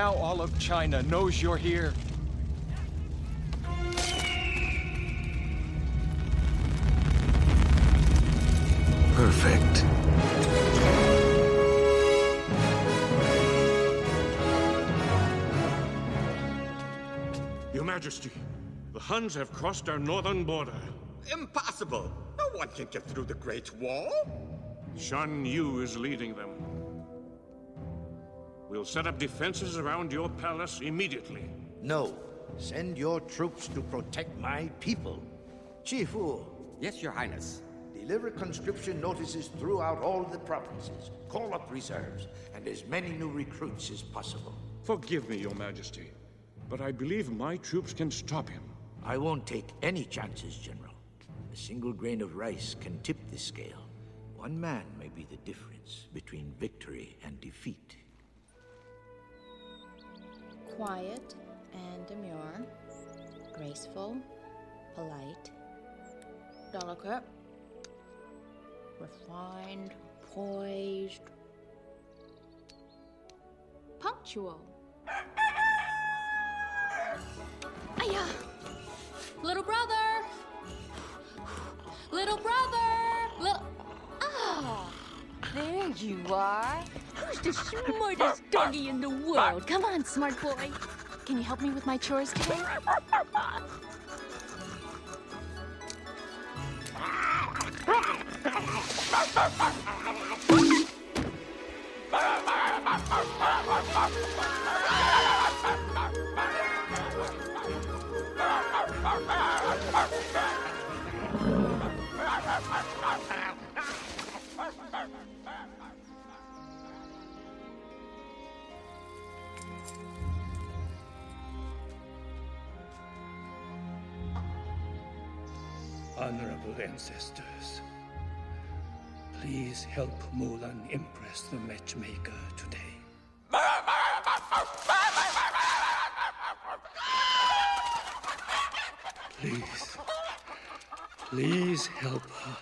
Now all of China knows you're here. Perfect. Your Majesty, the Huns have crossed our northern border. Impossible! No one can get through the Great Wall! Shan Yu is leading them. We'll set up defenses around your palace immediately. No. Send your troops to protect my people. Chi Fu. Yes, Your Highness. Deliver conscription notices throughout all the provinces. Call up reserves, and as many new recruits as possible. Forgive me, Your Majesty, but I believe my troops can stop him. I won't take any chances, General. A single grain of rice can tip the scale. One man may be the difference between victory and defeat. Quiet and demure, graceful, polite, delicate, refined, poised, punctual. Aya! Little brother! Little brother! Little. Ah! There you are. Who's the smartest doggy in the world? Come on, smart boy. Can you help me with my chores today? Honorable ancestors, please help Mulan impress the matchmaker today. Please, please help her.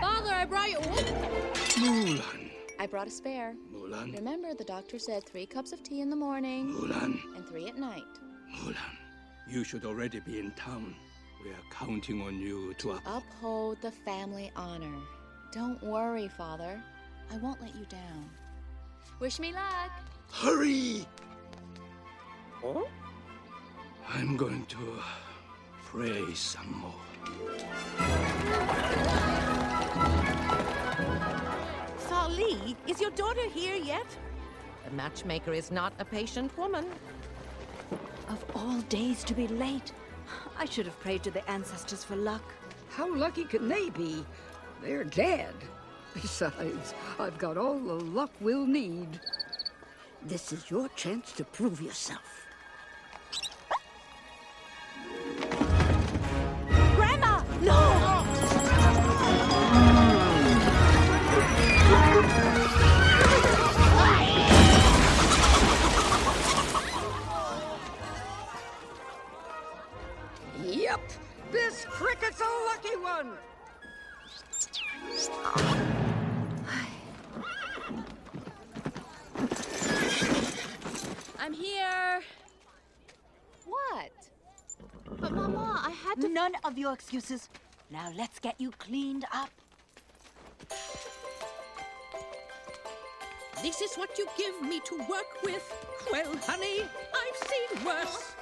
Father, I brought you. Mulan, I brought a spare. Mulan, Remember, the doctor said three cups of tea in the morning Mulan, and three at night. Mulan. You should already be in town. We are counting on you to up. Uphold the family honor. Don't worry, Father. I won't let you down. Wish me luck. Hurry! Huh? I'm going to pray some more. Fa Li, is your daughter here yet? The matchmaker is not a patient woman. Of all days to be late. I should have prayed to the ancestors for luck. How lucky can they be? They're dead. Besides, I've got all the luck we'll need. This is your chance to prove yourself. Lucky one. I'm here. What? But, Mama, I had to. None of your excuses. Now let's get you cleaned up. This is what you give me to work with? Well, honey, I've seen worse.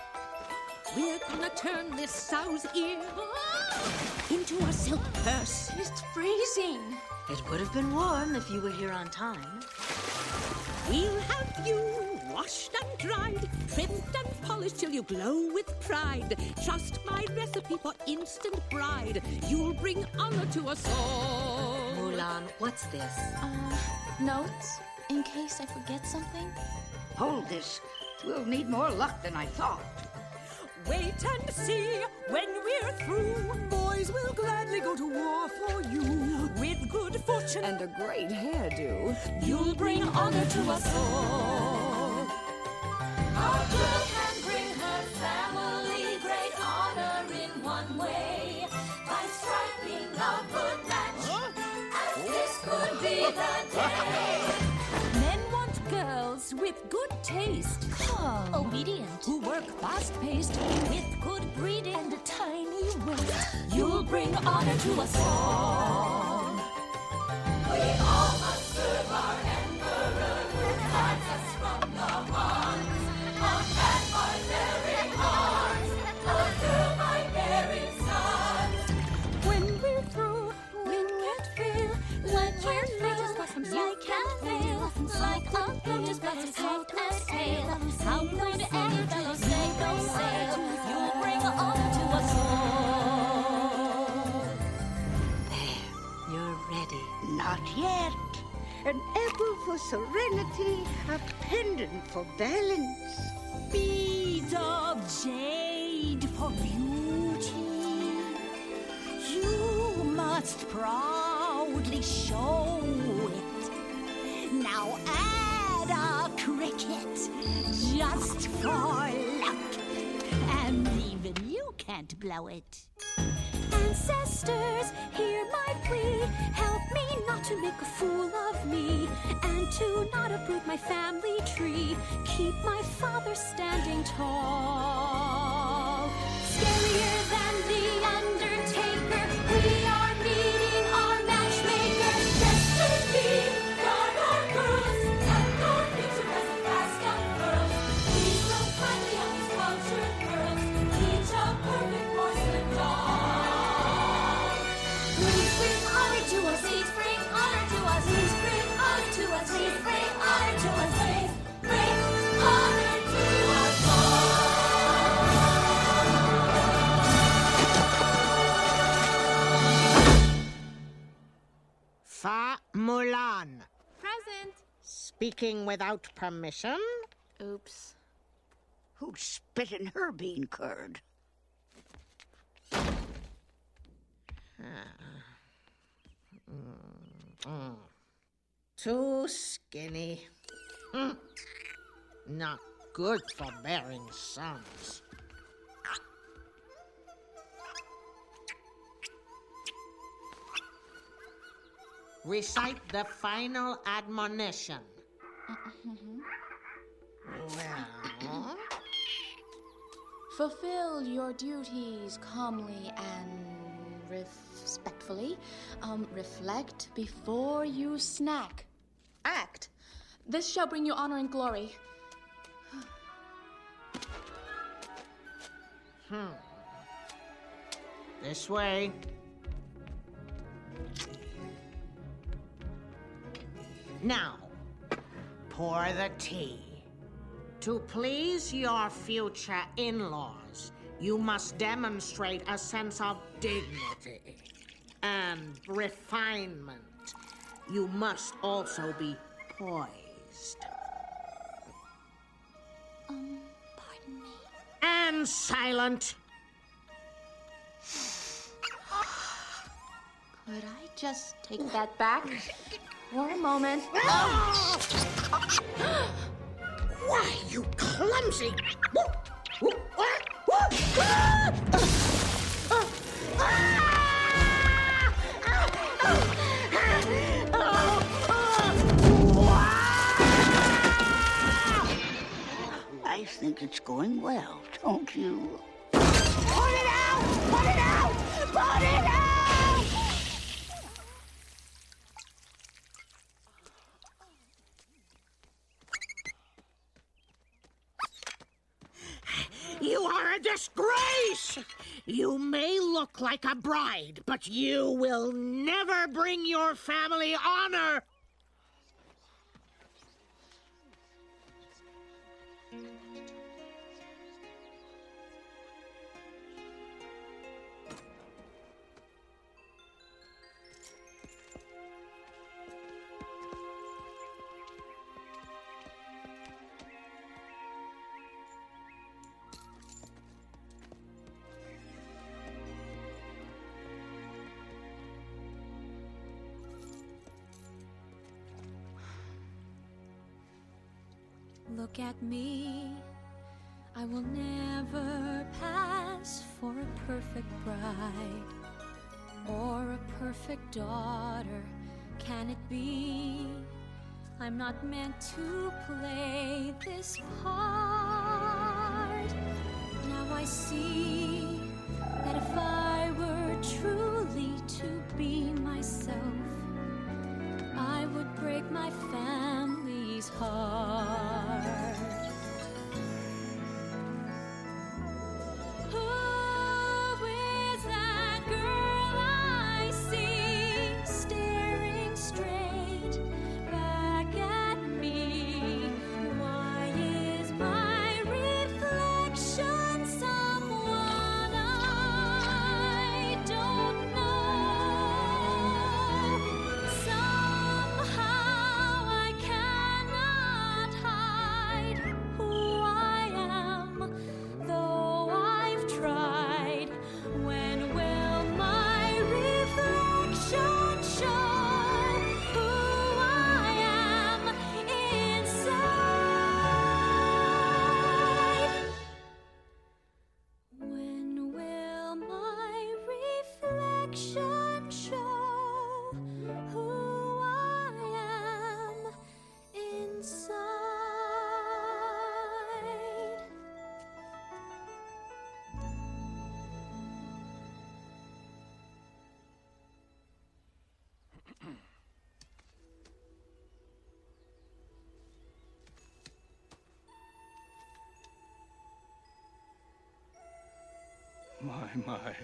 We're gonna turn this sow's ear into a silk purse. It's freezing. It would have been warm if you were here on time. We'll have you washed and dried, trimmed and polished till you glow with pride. Trust my recipe for instant bride. You'll bring honor to us all. Mulan, what's this? Uh, notes? In case I forget something? Hold this. We'll need more luck than I thought. Wait and see when we're through. Boys will gladly go to war for you. With good fortune And a great hairdo. you'll bring honor to us all. Our taste. Obedient. Who work fast paced with good breeding. And a tiny waist. You'll bring honor to us all. We all must serve our Like Like a a lotus blossoms, soft soft as as hail. hail. How How good good any any fellow fellow say say go go sail. sail. You'll bring honor to us all. You're ready. Not yet. An apple for serenity, a pendant for balance. Beads of jade for beauty. You must proudly show it. Now a cricket just for luck. And even you can't blow it. Ancestors, hear my plea. Help me not to make a fool of me, and to not uproot my family tree. Keep my father standing tall. Scarier than Mulan. Present. Speaking without permission? Oops. Who spit in her bean curd? Mm. Too skinny. Mm. Not good for bearing sons. Recite the final admonition. Well, Fulfill your duties calmly and respectfully. Um, reflect before you snack. Act. This shall bring you honor and glory. hmm. This way. Now, pour the tea. To please your future in laws, you must demonstrate a sense of dignity and refinement. You must also be poised. Um, pardon me. And silent. Could I just take that back for a moment? Why, you clumsy! I think it's going well, don't you? Put it out! Put it out! Put it out! You are a You may look like a bride, but you will never bring your family honor! Daughter. Can it be? I'm not meant to play this part. Now I see that if I were truly to be myself, I would break my family's heart. My, my.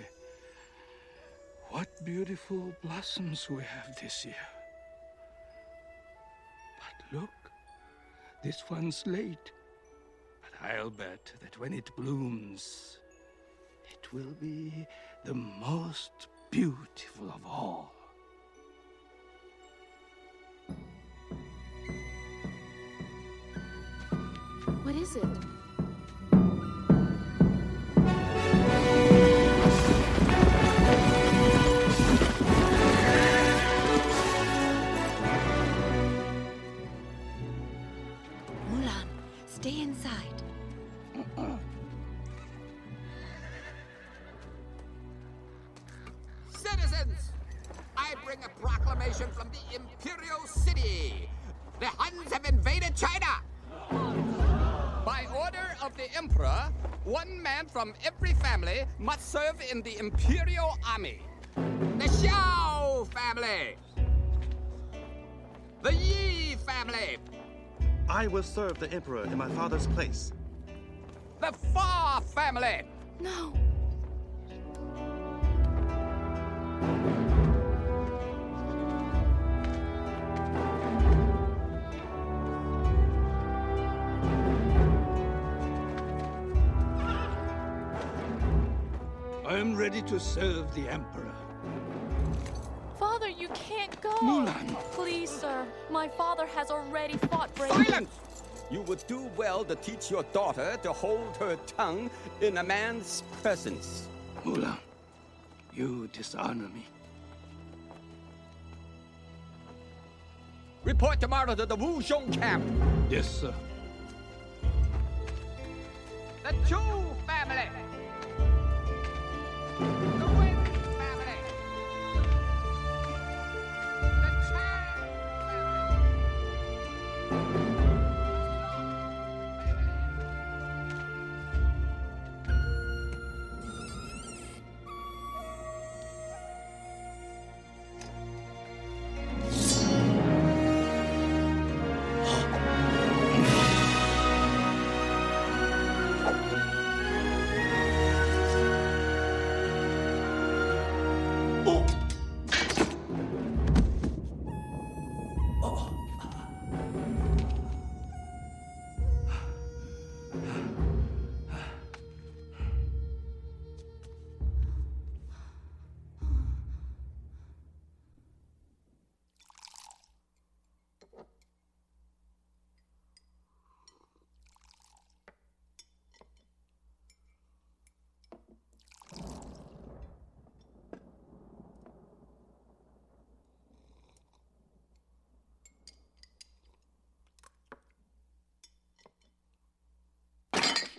What beautiful blossoms we have this year. But look, this one's late. But I'll bet that when it blooms, it will be the most beautiful of all. What is it? In the Imperial Army. The Xiao family. The Yi family. I will serve the Emperor in my father's place. The Fa family. No. To serve the Emperor. Father, you can't go. Mulan. Please, sir. My father has already fought brave. Silence! You would do well to teach your daughter to hold her tongue in a man's presence. Mulan, you dishonor me. Report tomorrow to the Wuzhong camp. Yes, sir. The Chu family. The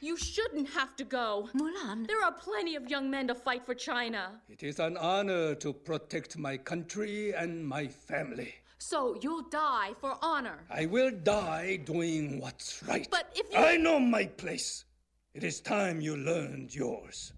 You shouldn't have to go. Mulan. There are plenty of young men to fight for China. It is an honor to protect my country and my family. So you'll die for honor. I will die doing what's right. But if you. I know my place. It is time you learned yours.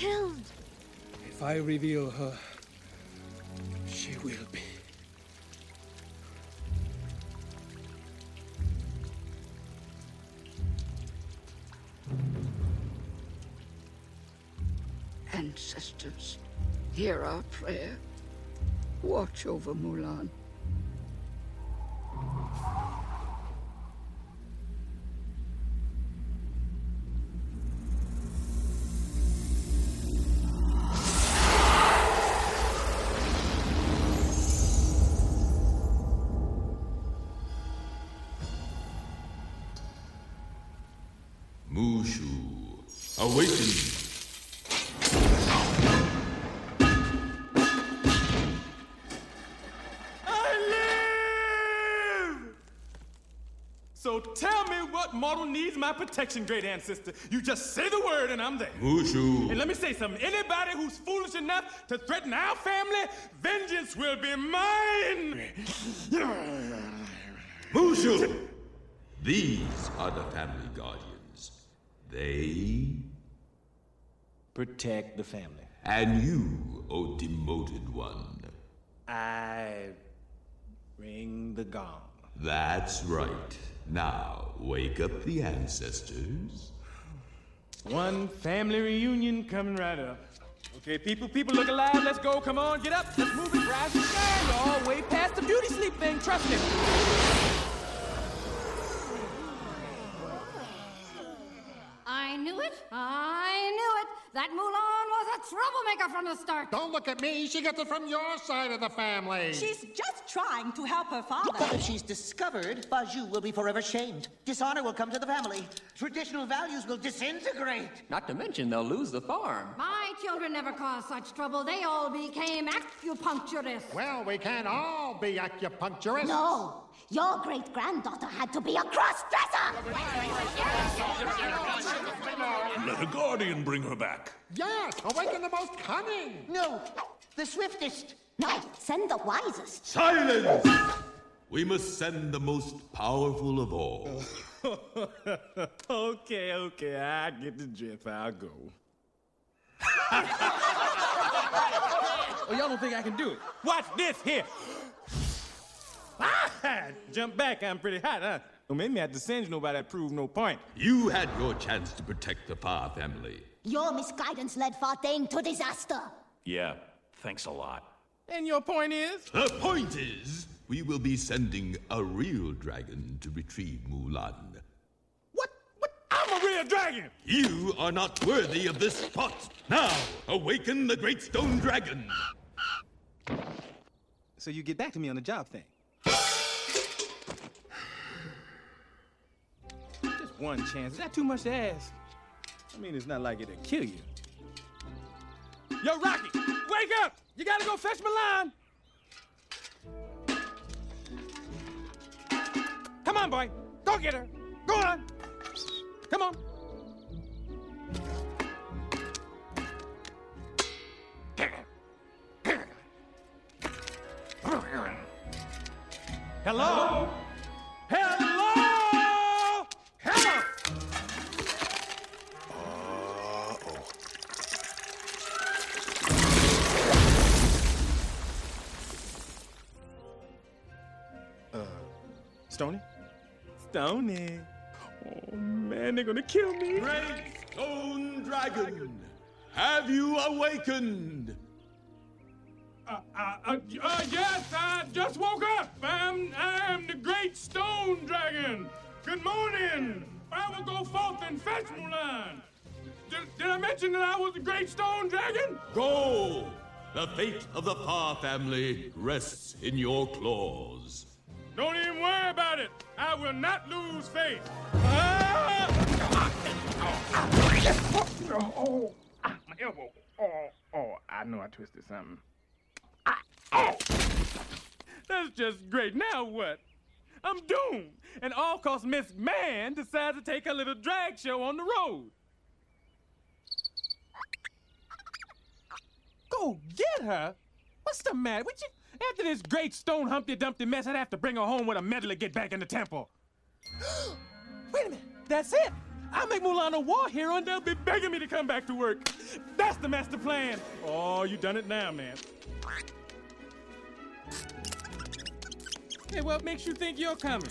Killed. If I reveal her, she will be. Ancestors, hear our prayer. Watch over Mulan. What mortal needs my protection, great ancestor. You just say the word and I'm there. Mushu. And let me say something. Anybody who's foolish enough to threaten our family, vengeance will be mine. Mushu! These are the family guardians. They. Protect the family. And you, O demoted one. I ring the gong. That's right. Now, wake up the ancestors. One family reunion coming right up. Okay, people, people, look alive. Let's go. Come on, get up. Let's move it. Rise and shine. Y'all way past the beauty sleep thing. Trust me. I knew it. I knew it. That Mulan was a troublemaker from the start. Don't look at me. She gets it from your side of the family. She's just trying to help her father. But if she's discovered, Fa Zhou will be forever shamed. Dishonor will come to the family. Traditional values will disintegrate. Not to mention they'll lose the farm. My children never caused such trouble. They all became acupuncturists. Well, we can't all be acupuncturists. No, your great granddaughter had to be a cross dresser. Let a guardian bring her back. Yes, awaken the most cunning. No, the swiftest. No, send the wisest. Silence! We must send the most powerful of all. okay, okay, I get the drift. I'll go. oh, y'all don't think I can do it? Watch this here. Ah, jump back. I'm pretty hot, huh? Don't make me have to singe nobody that proved no point. You had your chance to protect the Fa family. Your misguidance led Fa Deng to disaster. Yeah, thanks a lot. And your point is? The point is, we will be sending a real dragon to retrieve Mulan. What? What? I'm a real dragon! You are not worthy of this spot. Now, awaken the great stone dragon. So you get back to me on the job thing. One chance. Is that too much to ask? I mean, it's not like it'll kill you. Yo, Rocky, wake up! You gotta go fetch Mulan! Come on, boy. Go get her. Go on. Come on. Hello? Hello? Stony. Oh man, they're gonna kill me. Great stone dragon, have you awakened? Uh, uh, uh, uh, yes, I just woke up. I'm, I'm the great stone dragon. Good morning. I will go forth and fetch Mulan. Did, did I mention that I was the great stone dragon? Go! The fate of the Fa family rests in your claws. Don't even worry about it. I will not lose faith. Ah! Oh, ah, my elbow. Oh, oh, I know I twisted something. Ah, oh. That's just great. Now what? I'm doomed. And all cause Miss Man decides to take a little drag show on the road. Go get her? What's the matter with you? After this great stone Humpty Dumpty mess, I'd have to bring her home with a medal to get back in the temple. Wait a minute. That's it. I'll make Mulan a war hero and they'll be begging me to come back to work. That's the master plan. Oh, you done it now, man. Hey, what makes you think you're coming?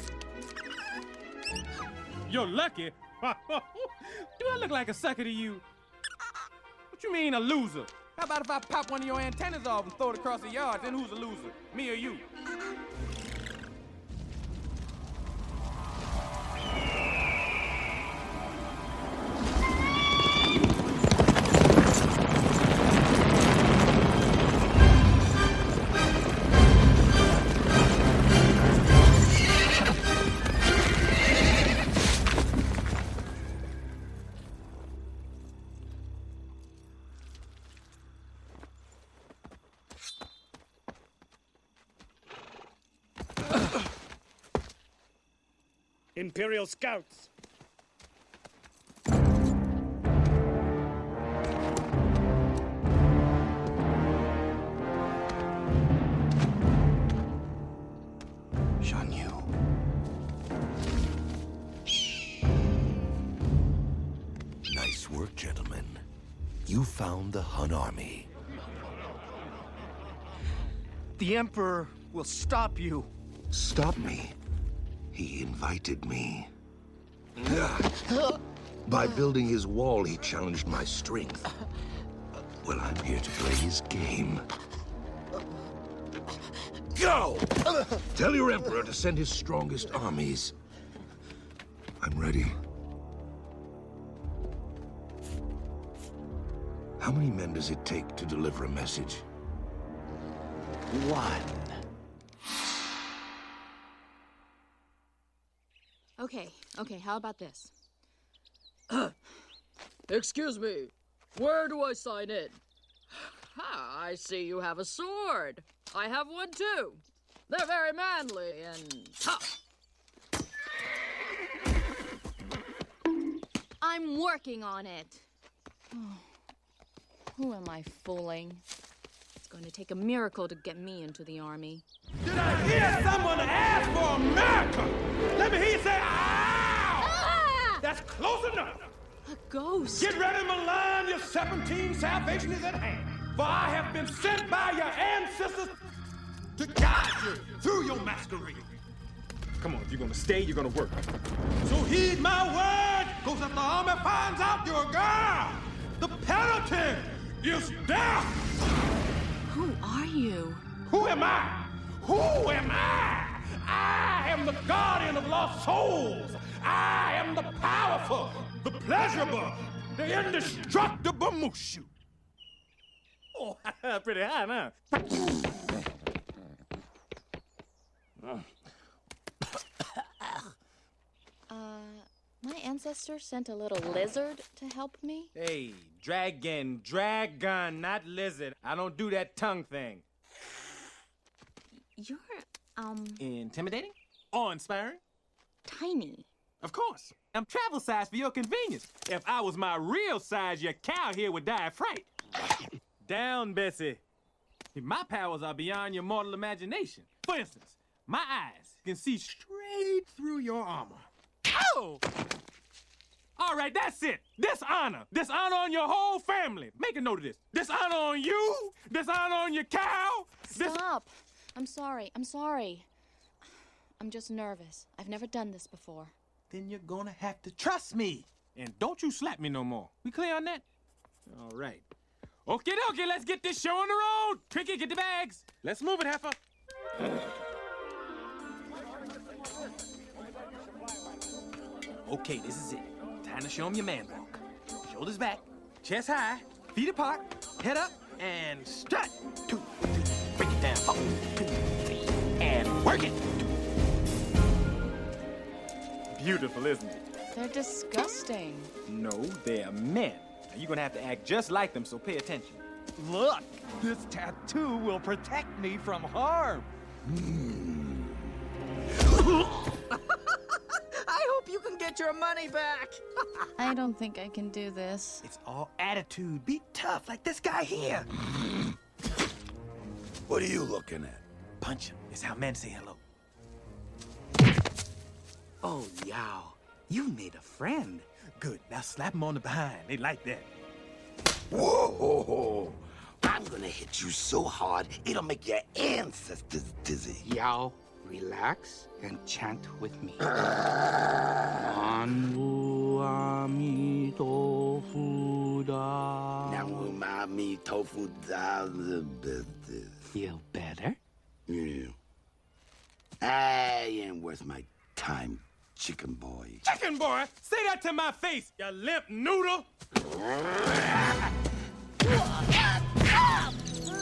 You're lucky. Do I look like a sucker to you? What you mean, a loser? How about if I pop one of your antennas off and throw it across the yard? Then who's the loser? Me or you? Imperial scouts. Shan Yu. Nice work, gentlemen. You found the Hun army. The Emperor will stop you. Stop me. He invited me. By building his wall, he challenged my strength. Well, I'm here to play his game. Go! Tell your Emperor to send his strongest armies. I'm ready. How many men does it take to deliver a message? One. Okay, okay, how about this? Excuse me. Where do I sign in? Ha, I see you have a sword. I have one too. They're very manly and tough. I'm working on it. Oh, who am I fooling? It's going to take a miracle to get me into the army. Did I hear someone ask for a Let Get ready, Mulan. Your 17 salvation is at hand. For I have been sent by your ancestors to guide you through your masquerade. Come on, if you're gonna stay, you're gonna work. So heed my word, cause if the army finds out you're a girl, the penalty is death. Who are you? Who am I? Who am I? I am the guardian of lost souls. I am the powerful, the pleasurable, the indestructible Mushu. Oh, pretty high, huh? Uh, my ancestor sent a little lizard to help me. Hey, dragon, dragon, not lizard. I don't do that tongue thing. You're, um, Intimidating? Awe-inspiring? tiny. Of course. I'm travel size for your convenience. If I was my real size, your cow here would die of fright. Down, Bessie. My powers are beyond your mortal imagination. For instance, my eyes can see straight through your armor. Oh! All right, that's it. Dishonor. Dishonor on your whole family. Make a note of this. Dishonor on you. Dishonor on your cow. Dis- Stop. I'm sorry. I'm sorry. I'm just nervous. I've never done this before. Then you're gonna have to trust me. And don't you slap me no more. We clear on that? All right. Okay, okay, let's get this show on the road. Tricky, get the bags. Let's move it, Heifer. Okay, this is it. Time to show him your man walk. Shoulders back, chest high, feet apart, head up, and strut. Two, three, break it down. Four, two, three, and work it. Beautiful, isn't it? They're disgusting. No, they're men. Now, you're gonna have to act just like them, so pay attention. Look, this tattoo will protect me from harm. I hope you can get your money back. I don't think I can do this. It's all attitude. Be tough, like this guy here. What are you looking at? Punch him. It's how men say hello. Oh, Yao, you made a friend. Good. Now slap him on the behind. They like that. Whoa! I'm gonna hit you so hard, it'll make your ancestors dizzy. Yao, relax and chant with me. Anwu ami tofu da. Now umami tofu da. Feel better? Yeah. I ain't worth my time, chicken boy. Chicken boy, say that to my face, you limp noodle.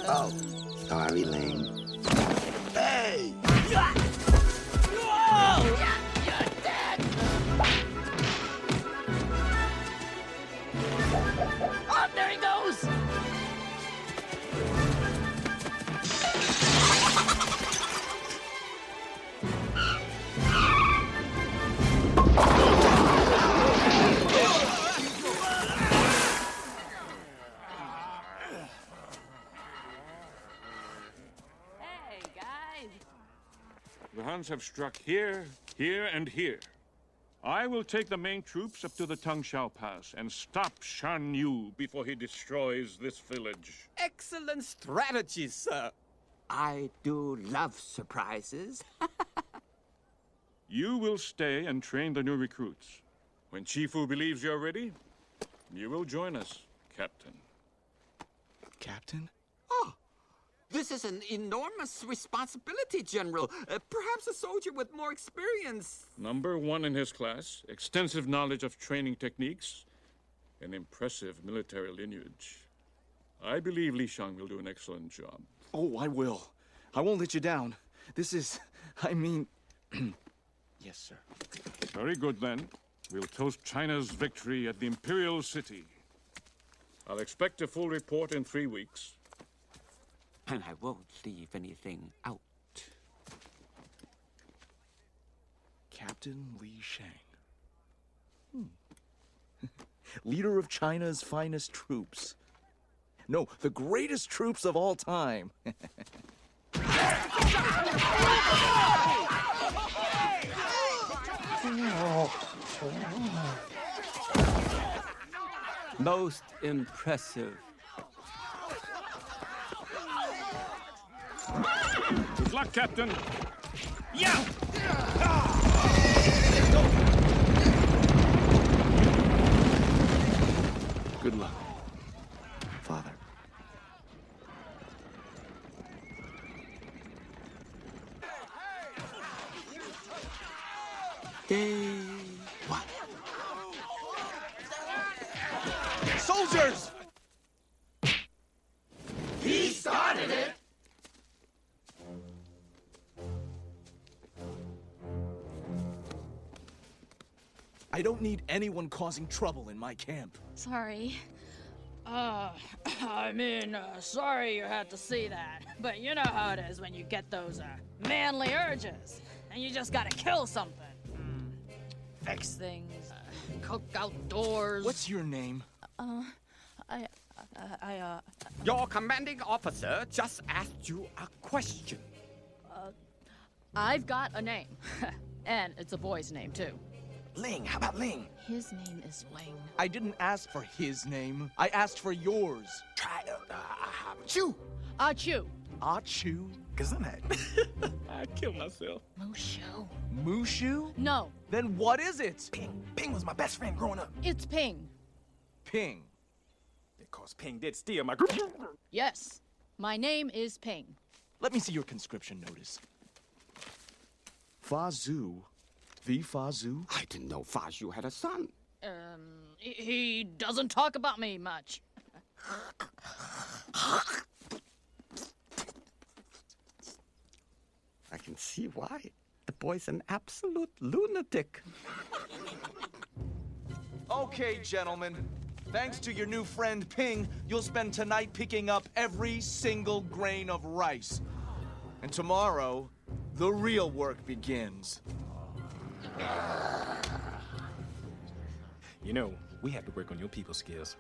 Oh, sorry, Ling. Hey! Huns have struck here, here, and here. I will take the main troops up to the Tungshao Pass and stop Shan Yu before he destroys this village. Excellent strategy, sir. I do love surprises. You will stay and train the new recruits. When Chi Fu believes you're ready, you will join us, Captain. Captain? Oh, this is an enormous responsibility, General. Uh, perhaps a soldier with more experience. Number one in his class, extensive knowledge of training techniques, an impressive military lineage. I believe Li Shang will do an excellent job. Oh, I will. I won't let you down. This is, I mean, yes, sir. Very good, then. We'll toast China's victory at the Imperial City. I'll expect a full report in three weeks. And I won't leave anything out. Captain Li Shang. Hmm. Leader of China's finest troops. No, the greatest troops of all time. Most impressive. Good luck, Captain. Yeah! Good luck, Father. Day one. Soldiers! Don't need anyone causing trouble in my camp. Sorry. Uh, I mean, uh, sorry you had to see that, but you know how it is when you get those uh, manly urges, and you just gotta kill something. Mm. Fix things, uh, cook outdoors. What's your name? Uh, I, uh, I, uh, Your commanding officer just asked you a question. uh, I've got a name, and it's a boy's name too. Ling, how about Ling? His name is Ling. I didn't ask for his name. I asked for yours. Try uh, Chu. Ah Chu. Ah Chu. Gesundheit. I killed myself. Mushu. Mushu? No, Then what is it? Ping. Ping was my best friend growing up. it's Ping. Ping. Because Ping did steal my group. Yes, my name is Ping. Let me see your conscription notice. Fa Zhou. The Fa Zhou? I didn't know Fa Zhou had a son. Um, he, he doesn't talk about me much. I can see why. The boy's an absolute lunatic. Okay, gentlemen. Thanks to your new friend Ping, you'll spend tonight picking up every single grain of rice. And tomorrow, the real work begins. You know, we have to work on your people skills.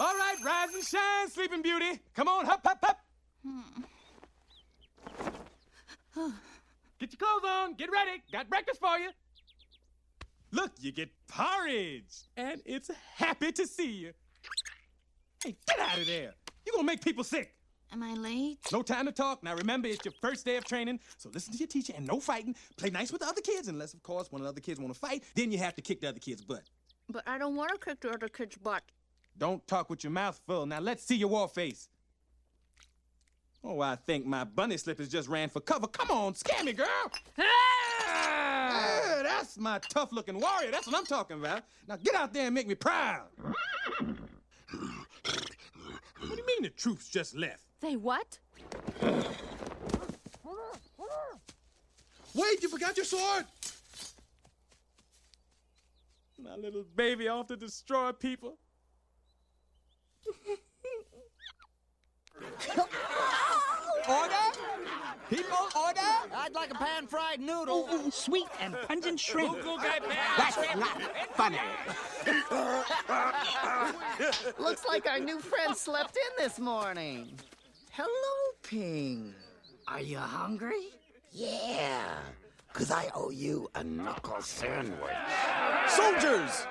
All right, rise and shine, Sleeping Beauty. Come on, hop, hop, hop. Hmm. Get your clothes on. Get ready. Got breakfast for you. Look, you get porridge, and it's happy to see you. Hey, get out of there. You're gonna make people sick. Am I late? No time to talk. Now remember, it's your first day of training, so listen to your teacher and no fighting. Play nice with the other kids, unless, of course, one of the other kids want to fight. Then you have to kick the other kid's butt. But I don't want to kick the other kid's butt. Don't talk with your mouth full. Now let's see your war face. Oh, I think my bunny slippers just ran for cover. Come on, scare me, girl. Ah! Yeah, that's my tough looking warrior. That's what I'm talking about. Now get out there and make me proud. What do you mean the troops just left? They what? Wait, you forgot your sword! My little baby off to destroy people. Order? People, order? I'd like a pan-fried noodle. sweet and pungent shrimp. That's not funny. Looks like our new friend slept in this morning. Hello, Ping. Are you hungry? Yeah, because I owe you a knuckle sandwich. Soldiers!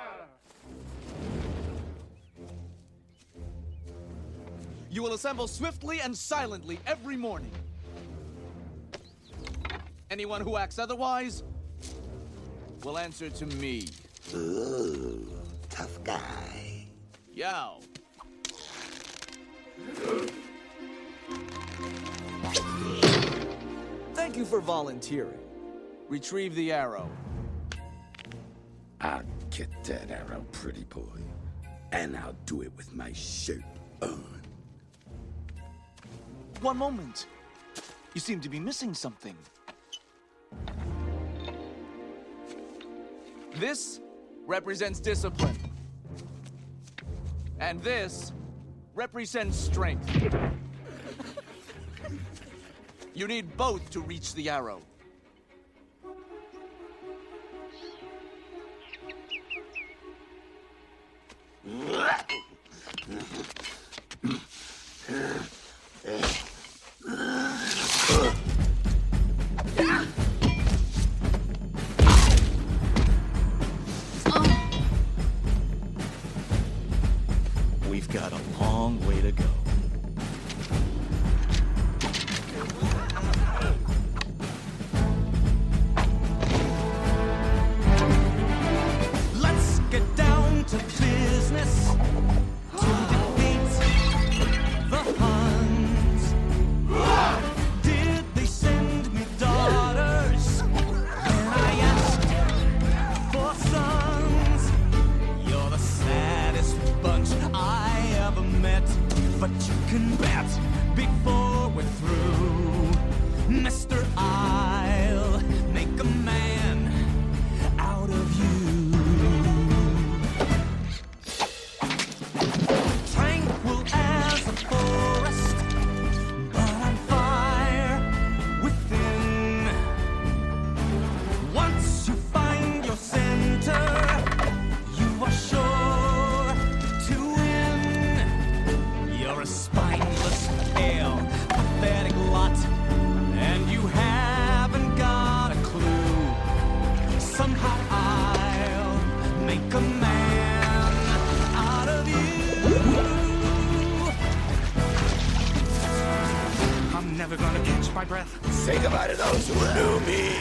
You will assemble swiftly and silently every morning. Anyone who acts otherwise will answer to me. Ooh, tough guy. Yo. Thank you for volunteering. Retrieve the arrow. I'll get that arrow, pretty boy. And I'll do it with my shirt on. One moment. You seem to be missing something. This represents discipline. And this represents strength. you need both to reach the arrow. bet before we're through, Mister, I'll never gonna catch my breath. Say goodbye to those who knew me.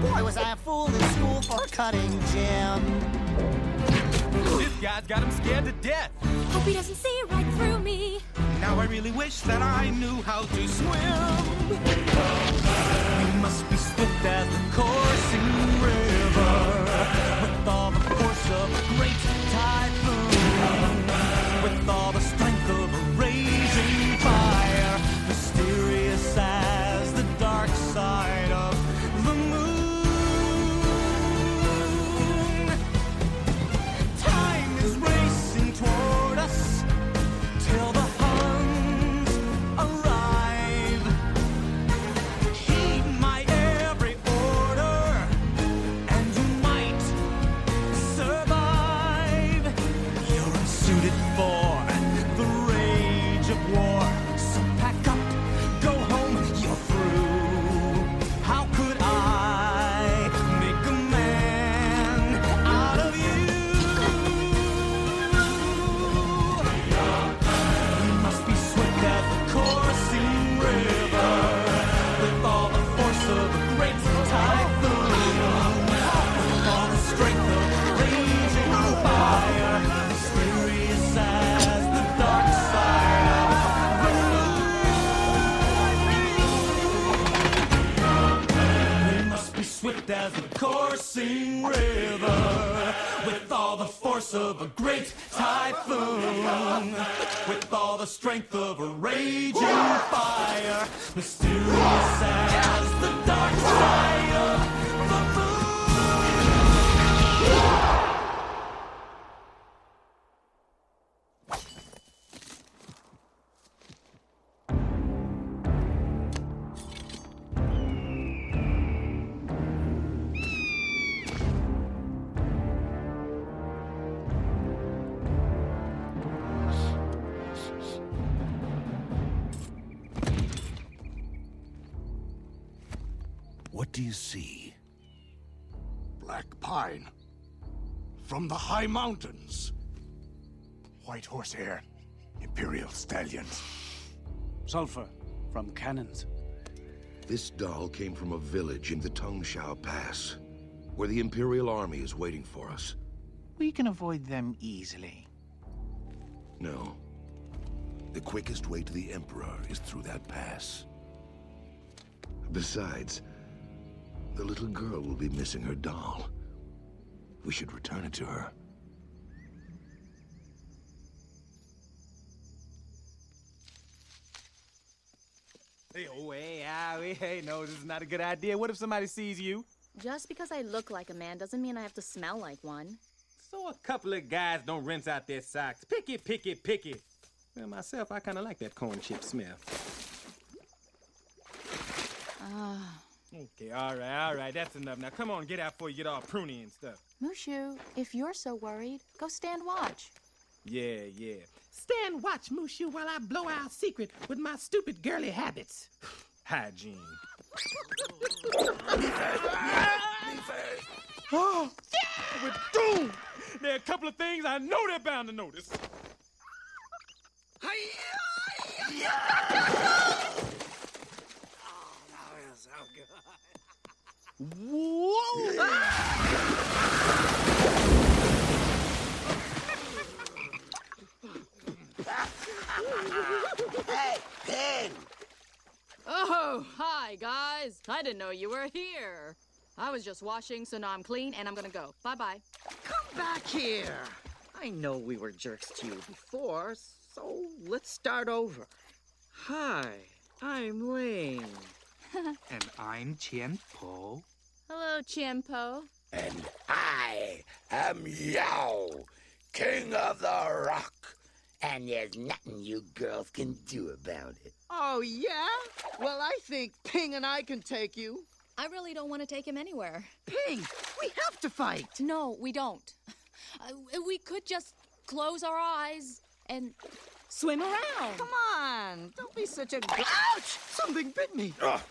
Boy, was I a fool in school for cutting gym. This guy's got him scared to death. Hope he doesn't see right through me. Now I really wish that I knew how to swim. You must be swift as the coursing river, with all the force of a great typhoon, with all the coursing river, with all the force of a great typhoon, with all the strength of a raging fire, mysterious as the dark side do you see? Black pine. From the high mountains. White horsehair. Imperial stallions. Sulfur from cannons. This doll came from a village in the Tungshao Pass. Where the Imperial Army is waiting for us. We can avoid them easily. No. The quickest way to the Emperor is through that pass. Besides, the little girl will be missing her doll. We should return it to her. Hey, oh, hey, ah, hey, hey, no, this is not a good idea. What if somebody sees you? Just because I look like a man doesn't mean I have to smell like one. So a couple of guys don't rinse out their socks. Picky, picky, picky. Well, myself, I kind of like that corn chip smell. Ah. Okay, all right, all right, that's enough. Now come on, get out before you get all pruny and stuff. Mushu, if you're so worried, go stand watch. Yeah, yeah. Stand watch, Mushu, while I blow our secret with my stupid girly habits. Hygiene. Oh, we're doomed. There are a couple of things I know they're bound to notice. Hey, Ping! Oh, hi, guys. I didn't know you were here. I was just washing, so now I'm clean and I'm gonna go. Bye bye. Come back here. I know we were jerks to you before, so let's start over. Hi, I'm Ling. and I'm Chien Po. Hello, Chien Po. And I am Yao, King of the Rock. And there's nothing you girls can do about it. Oh, yeah? Well, I think Ping and I can take you. I really don't want to take him anywhere. Ping, we have to fight. No, we don't. Uh, we could just close our eyes and swim around. Come on, don't be such a. Ouch! Something bit me. Ah,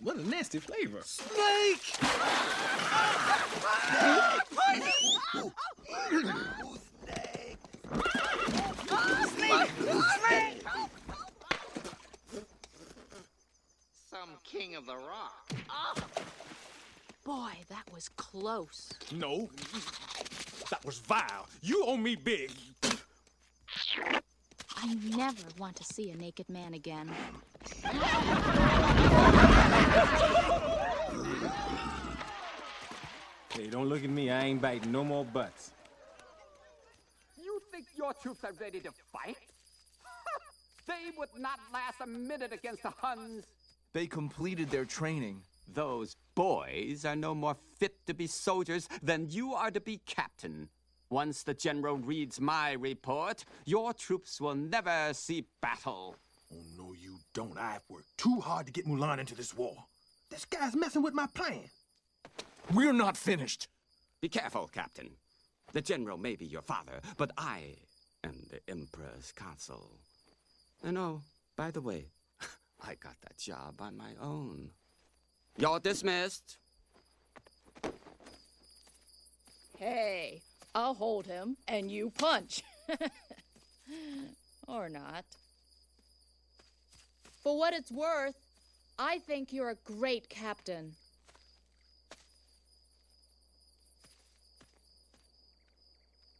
what a nasty flavor. Snake! Snake! Snake! Some king of the rock. Boy, that was close. No, that was vile. You owe me big. I never want to see a naked man again. Hey, don't look at me. I ain't biting no more butts. You think your troops are ready to fight? they would not last a minute against the Huns. They completed their training. Those boys are no more fit to be soldiers than you are to be captain. Once the general reads my report, your troops will never see battle. Oh, no, you don't. I've worked too hard to get Mulan into this war. This guy's messing with my plan. We're not finished. Be careful, Captain. The general may be your father, but I am the Emperor's consul. Uh, and oh, by the way, I got that job on my own. You're dismissed. Hey, I'll hold him and you punch. or not. For what it's worth, I think you're a great captain.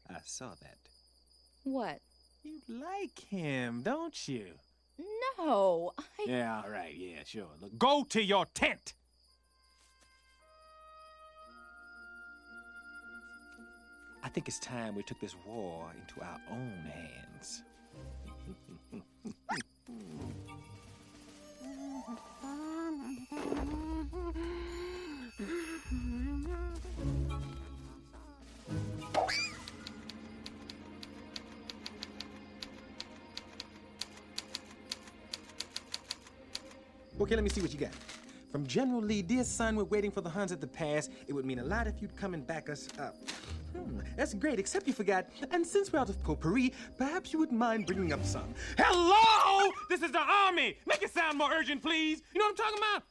I saw that. What? You like him, don't you? No, I. Yeah, all right, yeah, sure. Look, go to your tent. I think it's time we took this war into our own hands. Okay, let me see what you got. From General Li, dear son, we're waiting for the Huns at the pass. It would mean a lot if you'd come and back us up. Hmm, that's great, except you forgot. And since we're out of potpourri, perhaps you wouldn't mind bringing up some. Hello! This is the army! Make it sound more urgent, please. You know what I'm talking about?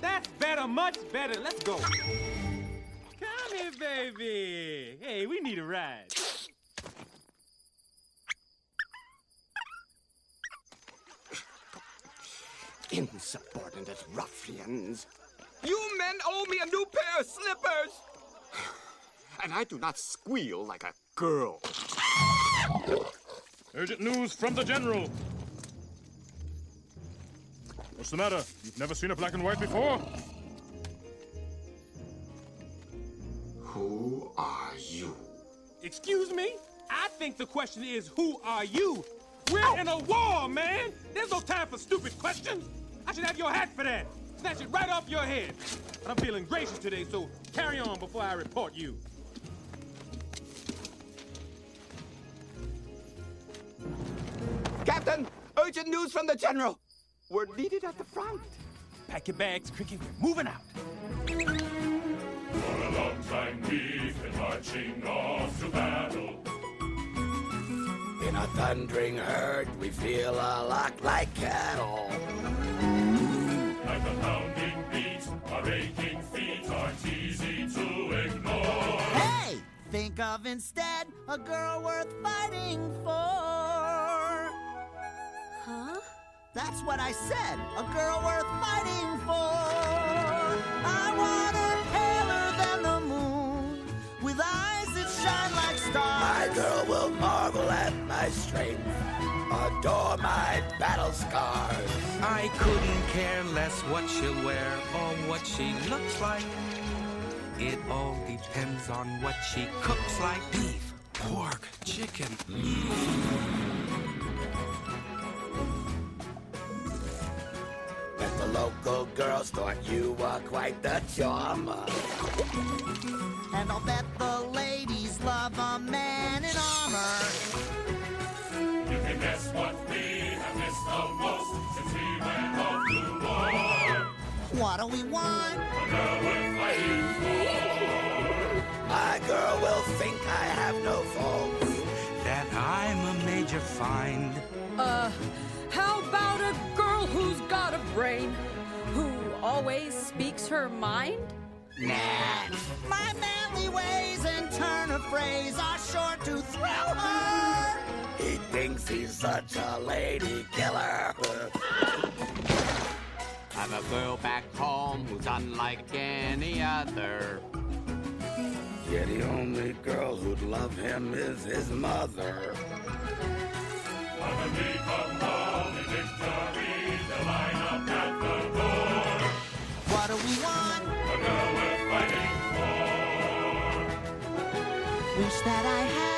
That's better, much better. Let's go. Come here, baby. Hey, we need a ride. Ruffians. You men owe me a new pair of slippers! And I do not squeal like a girl. Urgent news from the General. What's the matter? You've never seen a black and white before? Who are you? Excuse me? I think the question is, who are you? We're in a war, man! There's no time for stupid questions! I should have your hat for that! Snatch it right off your head! But I'm feeling gracious today, so carry on before I report you. Captain, urgent news from the General. We're needed at the front. Pack your bags, Cricket. We're moving out. For a long time we've been marching off to battle. In a thundering herd, we feel a lot like cattle. Like the pounding beat, our aching feet aren't easy to ignore. Hey! Think of instead a girl worth fighting for. Huh? That's what I said. A girl worth fighting for. I want her paler than the moon, with eyes that shine like stars. My girl will marvel at my strength, adore my battle scars. I couldn't care less what she'll wear or what she looks like. It all depends on what she cooks like. Beef, pork, chicken. Bet the local girls thought you were quite the charmer. And I'll bet the ladies love a man in armor. You can guess what we have missed the most since we went off to war. What do we want? A girl worth fighting for. My girl will think I have no faults. That I'm a major find. Uh, how about a girl who's got a brain? Who always speaks her mind? Nah. My manly ways and turn of phrase are sure to thrill her. He thinks he's such a lady killer. I've a girl back home who's unlike any other. Yeah, the only girl who'd love him is his mother. Underneath the holy victory, that I had.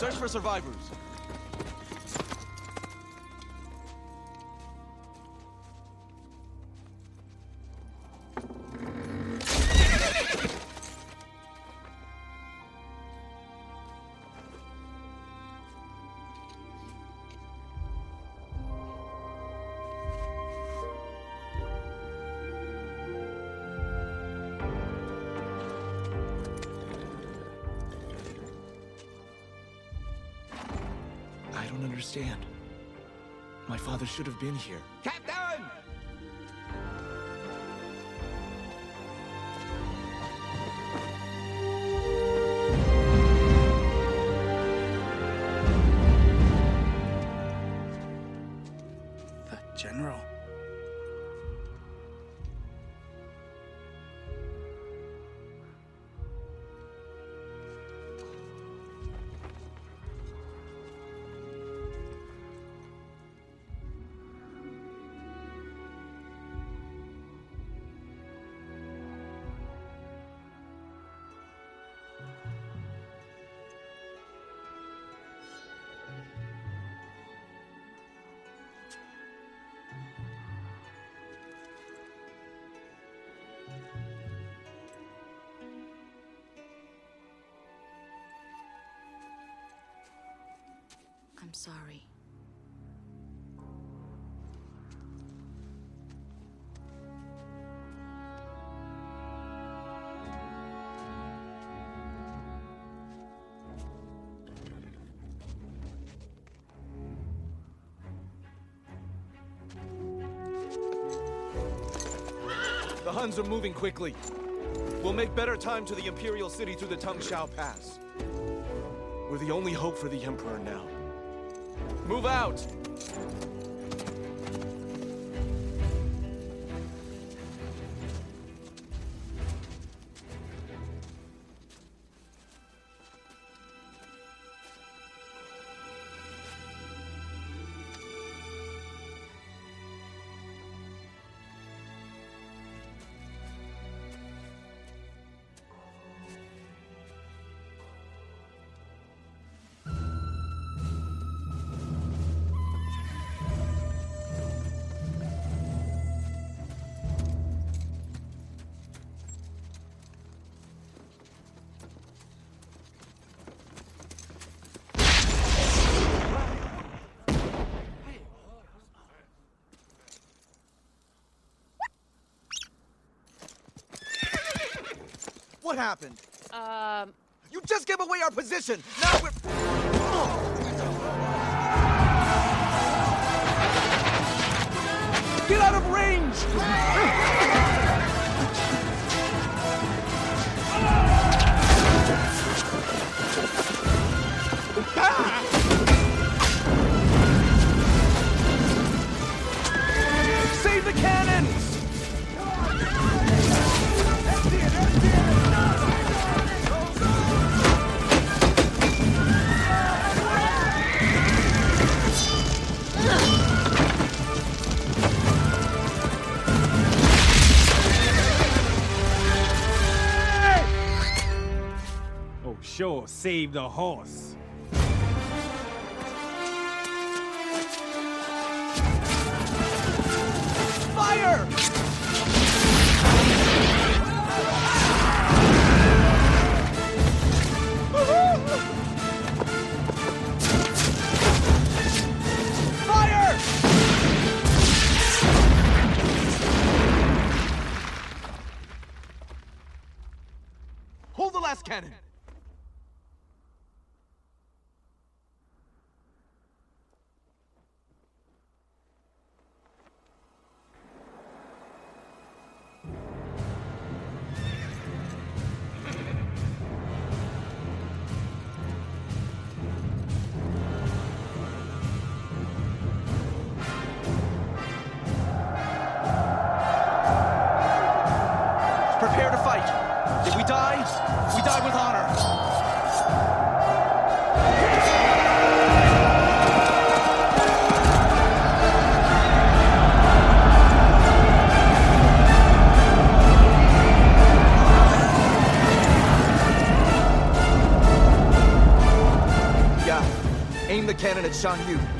Search for survivors. Understand. My father should have been here. Captain! I'm sorry. The Huns are moving quickly. We'll make better time to the Imperial City through the Tungshao Pass. We're the only hope for the Emperor now. Move out! Happened? Um, You just gave away our position! Now we're... Get out of range! Save the cannons! Oh, sure, save the horse. Fight. If we die, we die with honor. Yeah, aim the cannon at Shan Yu.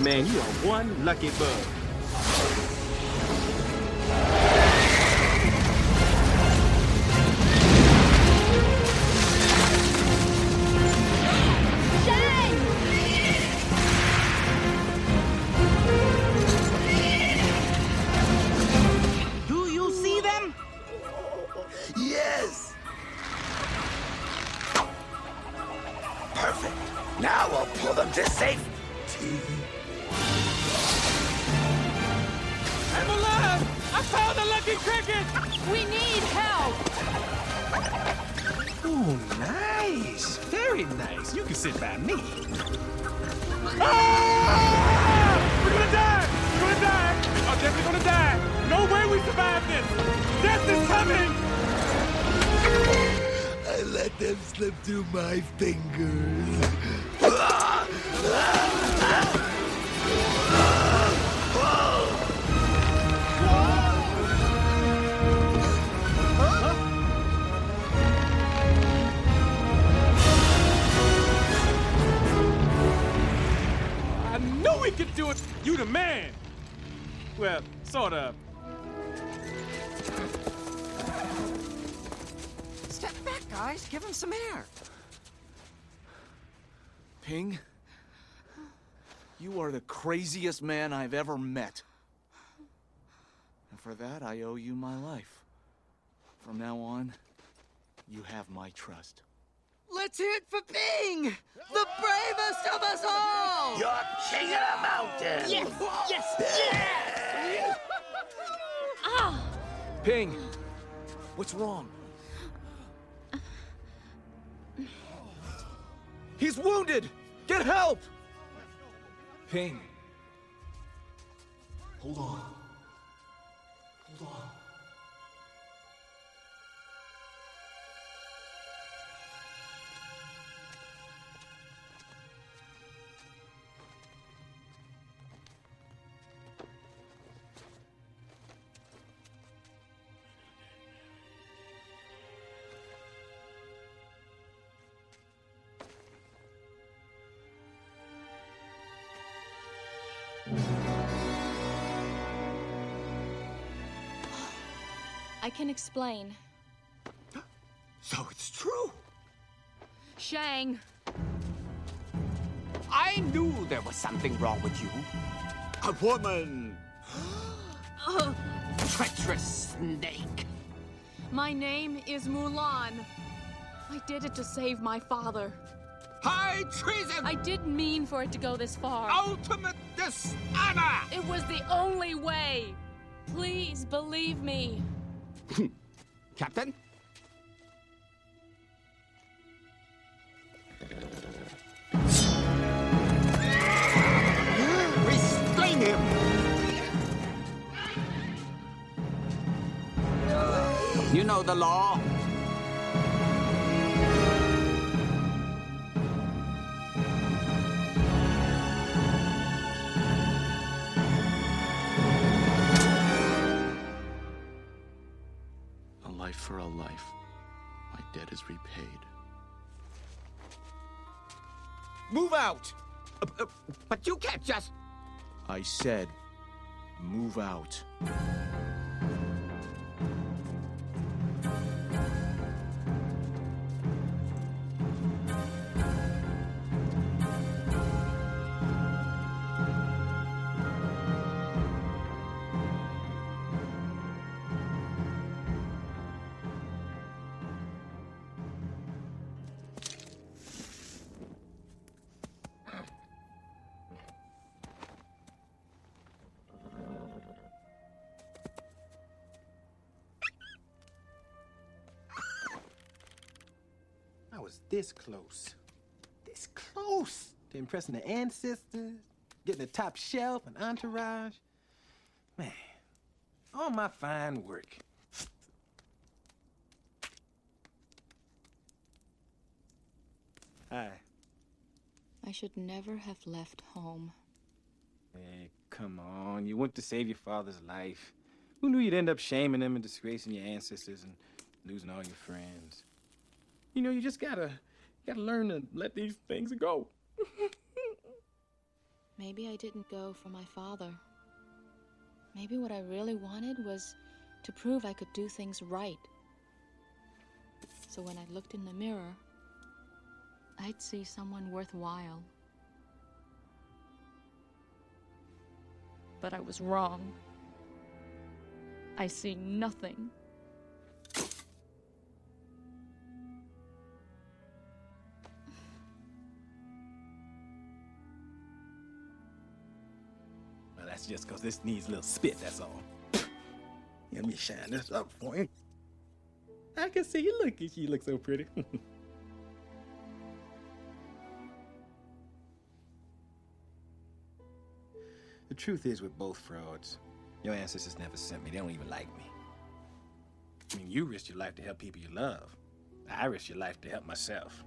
Man, you are one lucky bug. Craziest man I've ever met. And for that, I owe you my life. From now on, you have my trust. Let's hit it for Ping! The bravest of us all! You're king of the mountain! Yes! Yes! Yes! Ah! Ping, what's wrong? He's wounded! Get help! Ping. Hold on. I can explain. So it's true. Shang, I knew there was something wrong with you. A woman. Ugh. Oh. Treacherous snake. my name is Mulan. I did it to save my father. High treason! I didn't mean for it to go this far. Ultimate dishonor! It was the only way. Please believe me. Captain? Restrain him! You know the law. A life for a life. My debt is repaid. Move out! Uh, uh, but you can't just. I said, move out. This close. This close to impressing the ancestors, getting the top shelf and entourage. Man, all my fine work. Hi. I should never have left home. Hey, come on. You went to save your father's life. Who knew you'd end up shaming him and disgracing your ancestors and losing all your friends? You know, you just gotta, gotta learn to let these things go. Maybe I didn't go for my father. Maybe what I really wanted was to prove I could do things right. So when I looked in the mirror, I'd see someone worthwhile. But I was wrong. I see nothing. That's just because this needs a little spit, that's all. Let me shine this up for you. I can see you looking. You look so pretty. the truth is, with both frauds, your ancestors never sent me. They don't even like me. I mean, you risked your life to help people you love. I risked your life to help myself.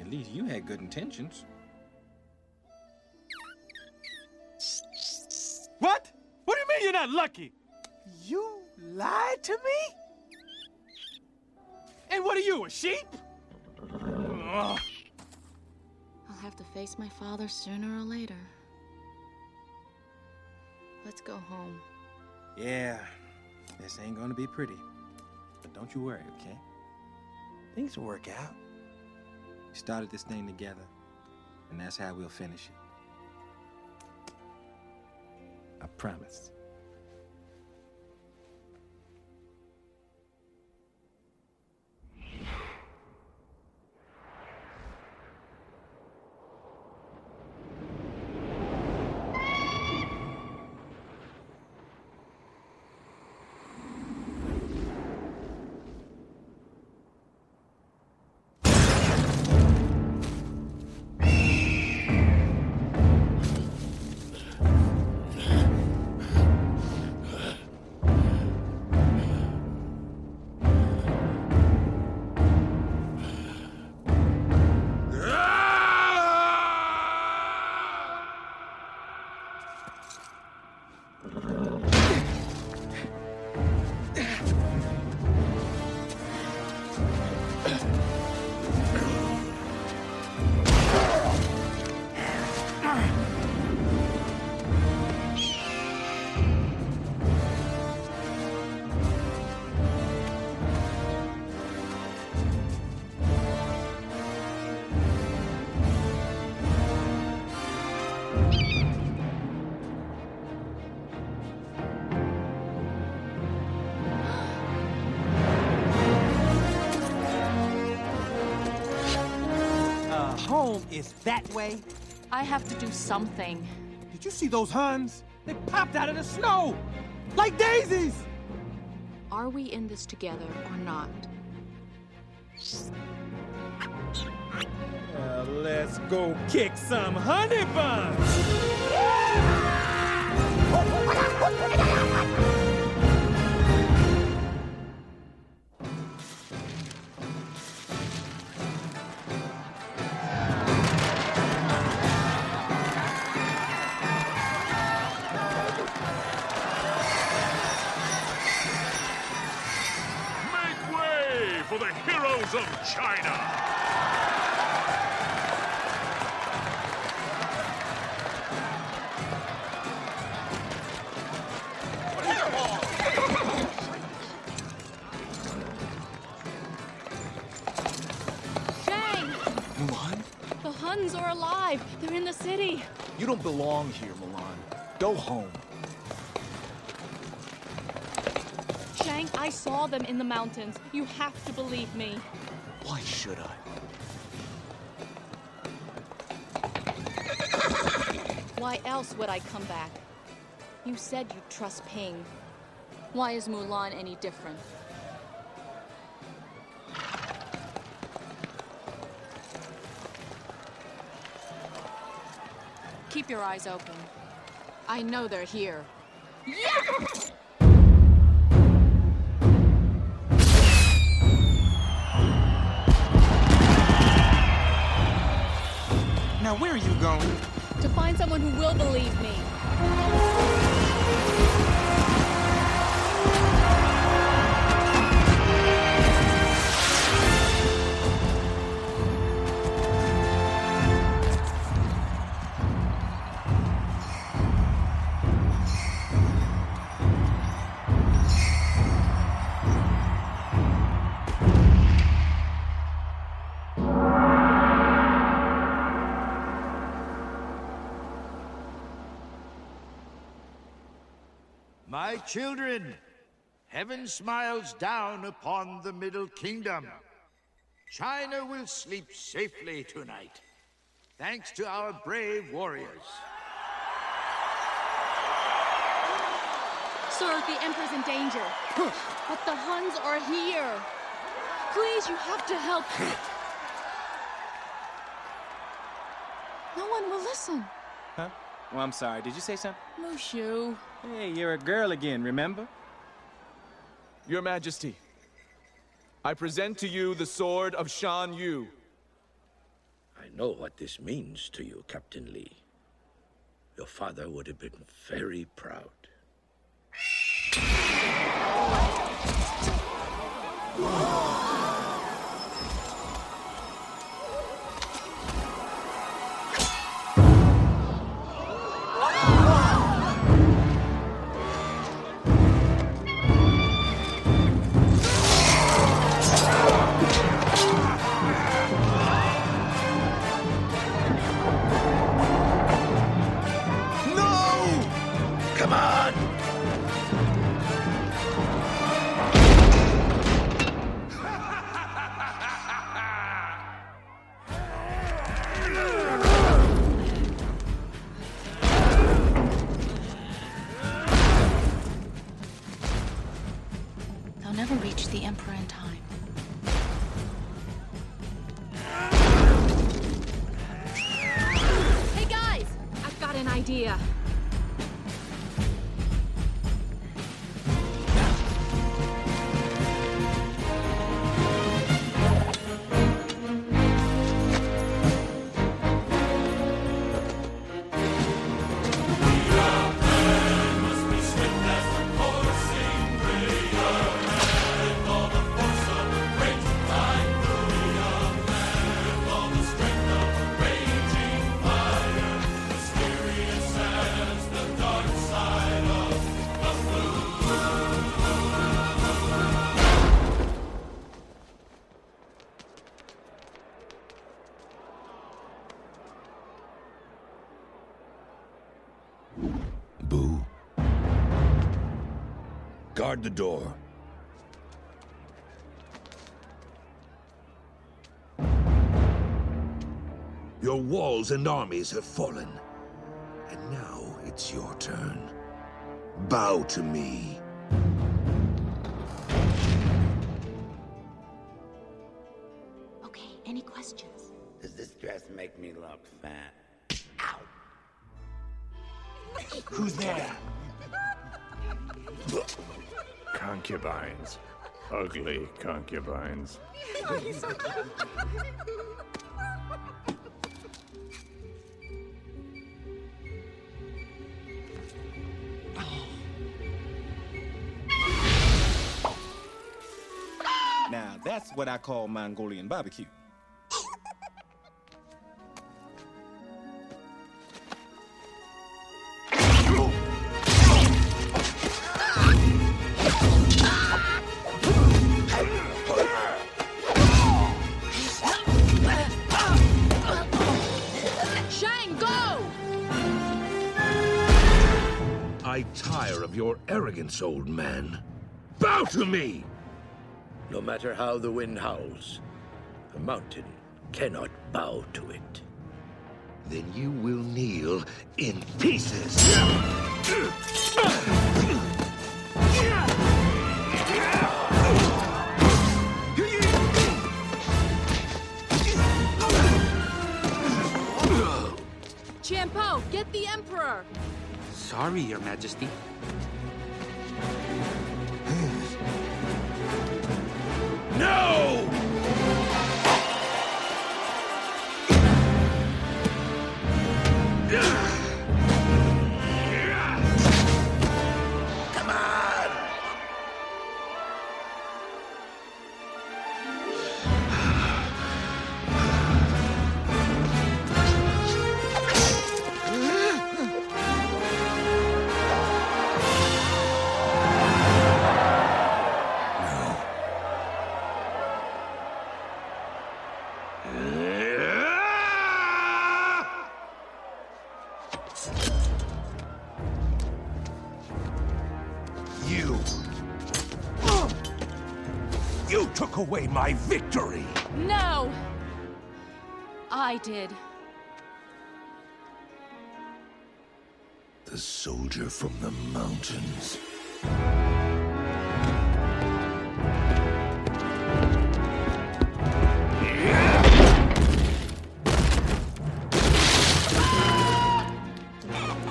At least you had good intentions. What do you mean you're not lucky? You lied to me? And what are you, a sheep? Ugh. I'll have to face my father sooner or later. Let's go home. Yeah, this ain't gonna be pretty. But don't you worry, okay? Things will work out. We started this thing together, and that's how we'll finish it. I promise. Home is that way. I have to do something. Did you see those Huns? They popped out of the snow like daisies. Are we in this together or not? Well, let's go kick some honey buns. Make the of China! Shang! Mulan? The Huns are alive. They're in the city. You don't belong here, Mulan. Go home. Shang, I saw them in the mountains. You have to believe me. Why should I? Why else would I come back? You said you'd trust Ping. Why is Mulan any different? Keep your eyes open. I know they're here. Now, someone who will believe me. Children, heaven smiles down upon the Middle Kingdom. China will sleep safely tonight, thanks to our brave warriors. Sir, the Emperor's in danger. but the Huns are here. Please, you have to help. No one will listen. Huh? Well, I'm sorry. Did you say something? Mushu. Hey, you're a girl again, remember? Your Majesty, I present to you the sword of Shan Yu. I know what this means to you, Captain Li. Your father would have been very proud. No! Guard the door. Your walls and armies have fallen. And now it's your turn. Bow to me. Okay, any questions? Does this dress make me look fat? Who's there? Concubines. Ugly concubines. Now, that's what I call Mongolian barbecue. Arrogance, old man. Bow to me! No matter how the wind howls, a mountain cannot bow to it. Then you will kneel in pieces. Chien Po, get the Emperor! Sorry, Your Majesty. No! Did. The soldier from the mountains.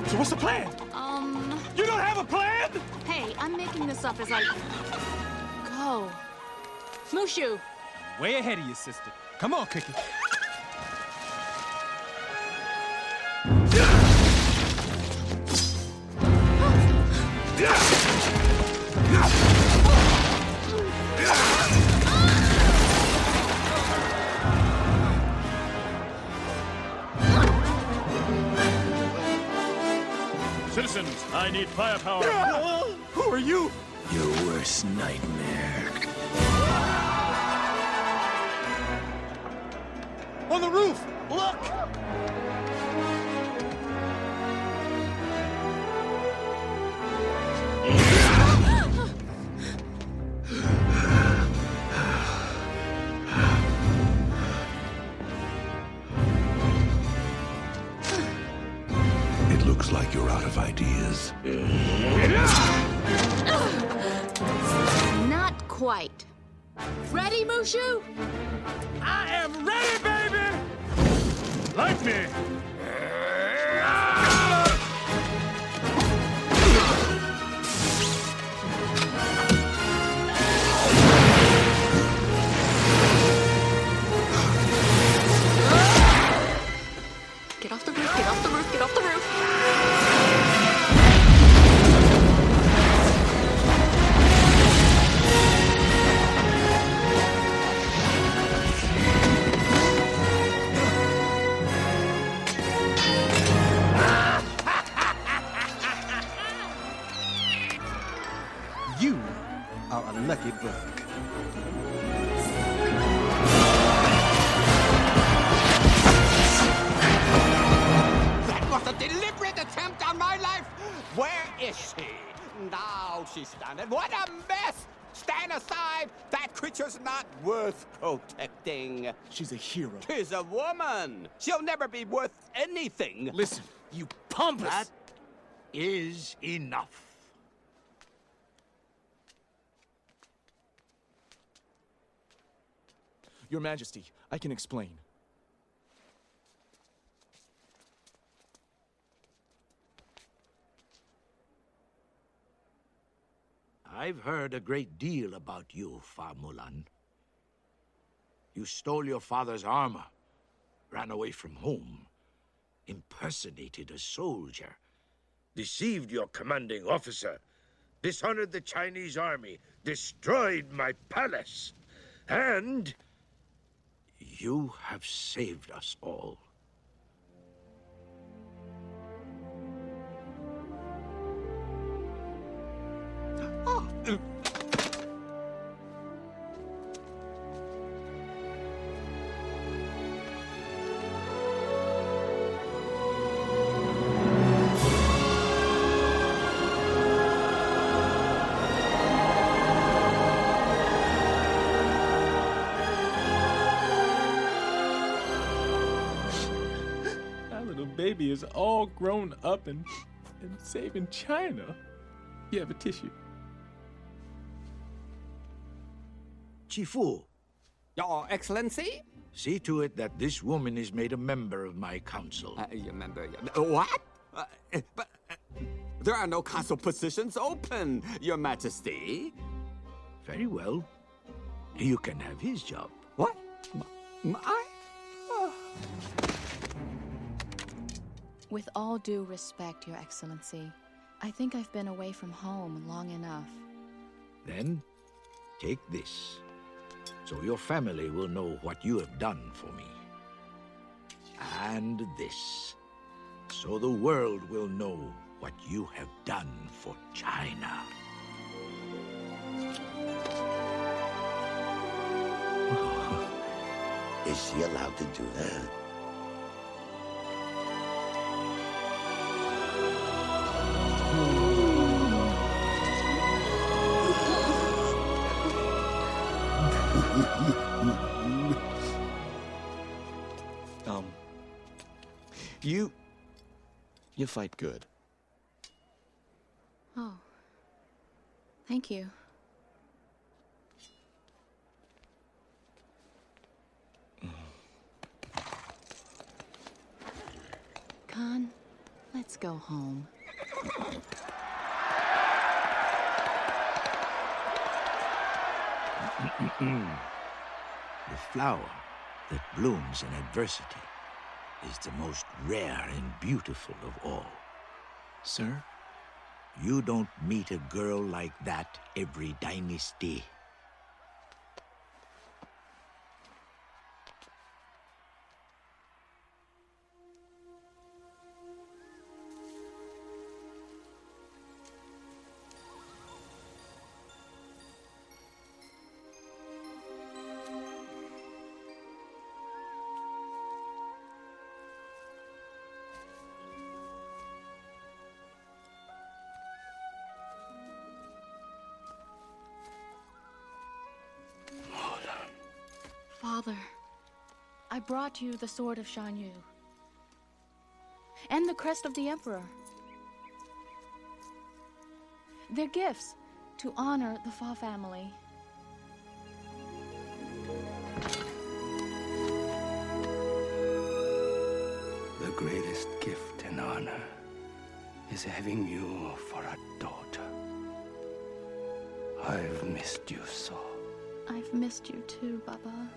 So what's the plan? Um. You don't have a plan? Hey, I'm making this up as I go. Mushu, Way ahead of you, sister. Come on, Cookie. Citizens, I need firepower. Ah! Who are you? Your worst nightmare. On the roof! Look! Ready, She's a hero. She's a woman. She'll never be worth anything. Listen, you pompous. That is enough. Your Majesty, I can explain. I've heard a great deal about you, Fa Mulan. You stole your father's armor, ran away from home, impersonated a soldier, Deceived your commanding officer, dishonored the Chinese army, destroyed my palace, and you have saved us all. That little baby is all grown up and, and saving China. You have a tissue. Chi Fu, Your Excellency? see to it that this woman is made a member of my council. Uh, you member? Uh, what? Uh, uh, but uh, there are no council positions open, Your Majesty. Very well. You can have his job. What? M- I? With all due respect, Your Excellency, I think I've been away from home long enough. Then take this, so your family will know what you have done for me. And this, so the world will know what you have done for China. Is she allowed to do that? You. You fight good. Oh. Thank you. Khan, let's go home. the flower that blooms in adversity is the most rare and beautiful of all. Sir? You don't meet a girl like that every dynasty. Brought you the sword of Shan Yu and the crest of the Emperor. They're gifts to honor the Fa family. The greatest gift and honor is having you for a daughter. I've missed you so. I've missed you too, Baba.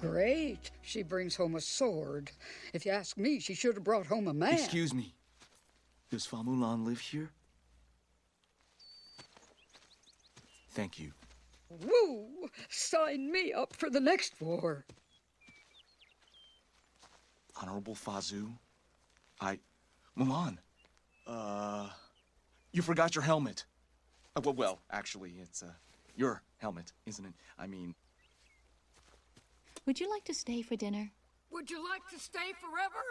Great. She brings home a sword. If you ask me, she should have brought home a man. Excuse me. Does Fa Mulan live here? Thank you. Woo! Sign me up for the next war. Honorable Fa Zhou, I. Mulan. Uh. You forgot your helmet. Uh, well, well, actually, it's, uh, your helmet, isn't it? I mean, Would you like to stay for dinner? Would you like to stay forever?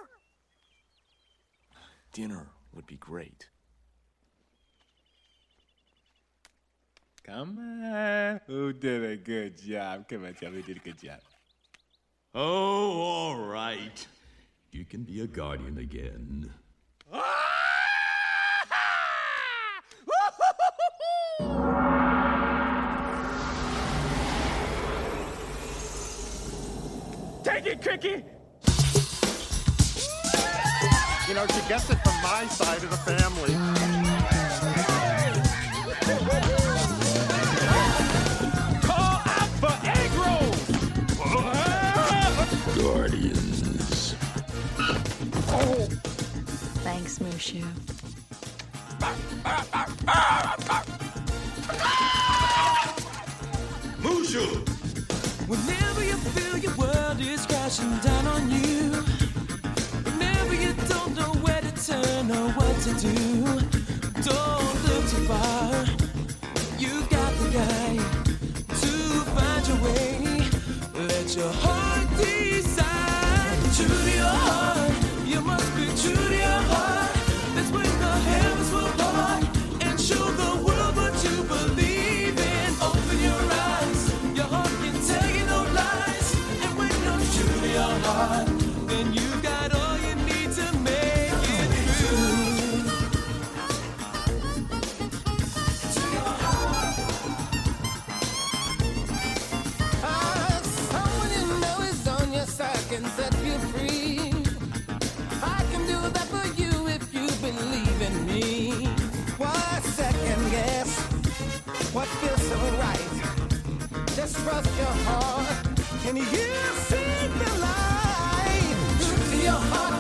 dinner would be great. Come on. Who did a good job? Come on, tell me who did a good job. Oh, all right. You can be a guardian again. Take! You know, she gets it from my side of the family. Call out for egg! Guardians. Oh. Thanks, Mushu. Mushu! Crashing down on you, whenever you don't know where to turn or what to do, don't look too far. You've got the guy to find your way. Let your heart feels so right? Just trust your heart and you'll see the light. Your heart,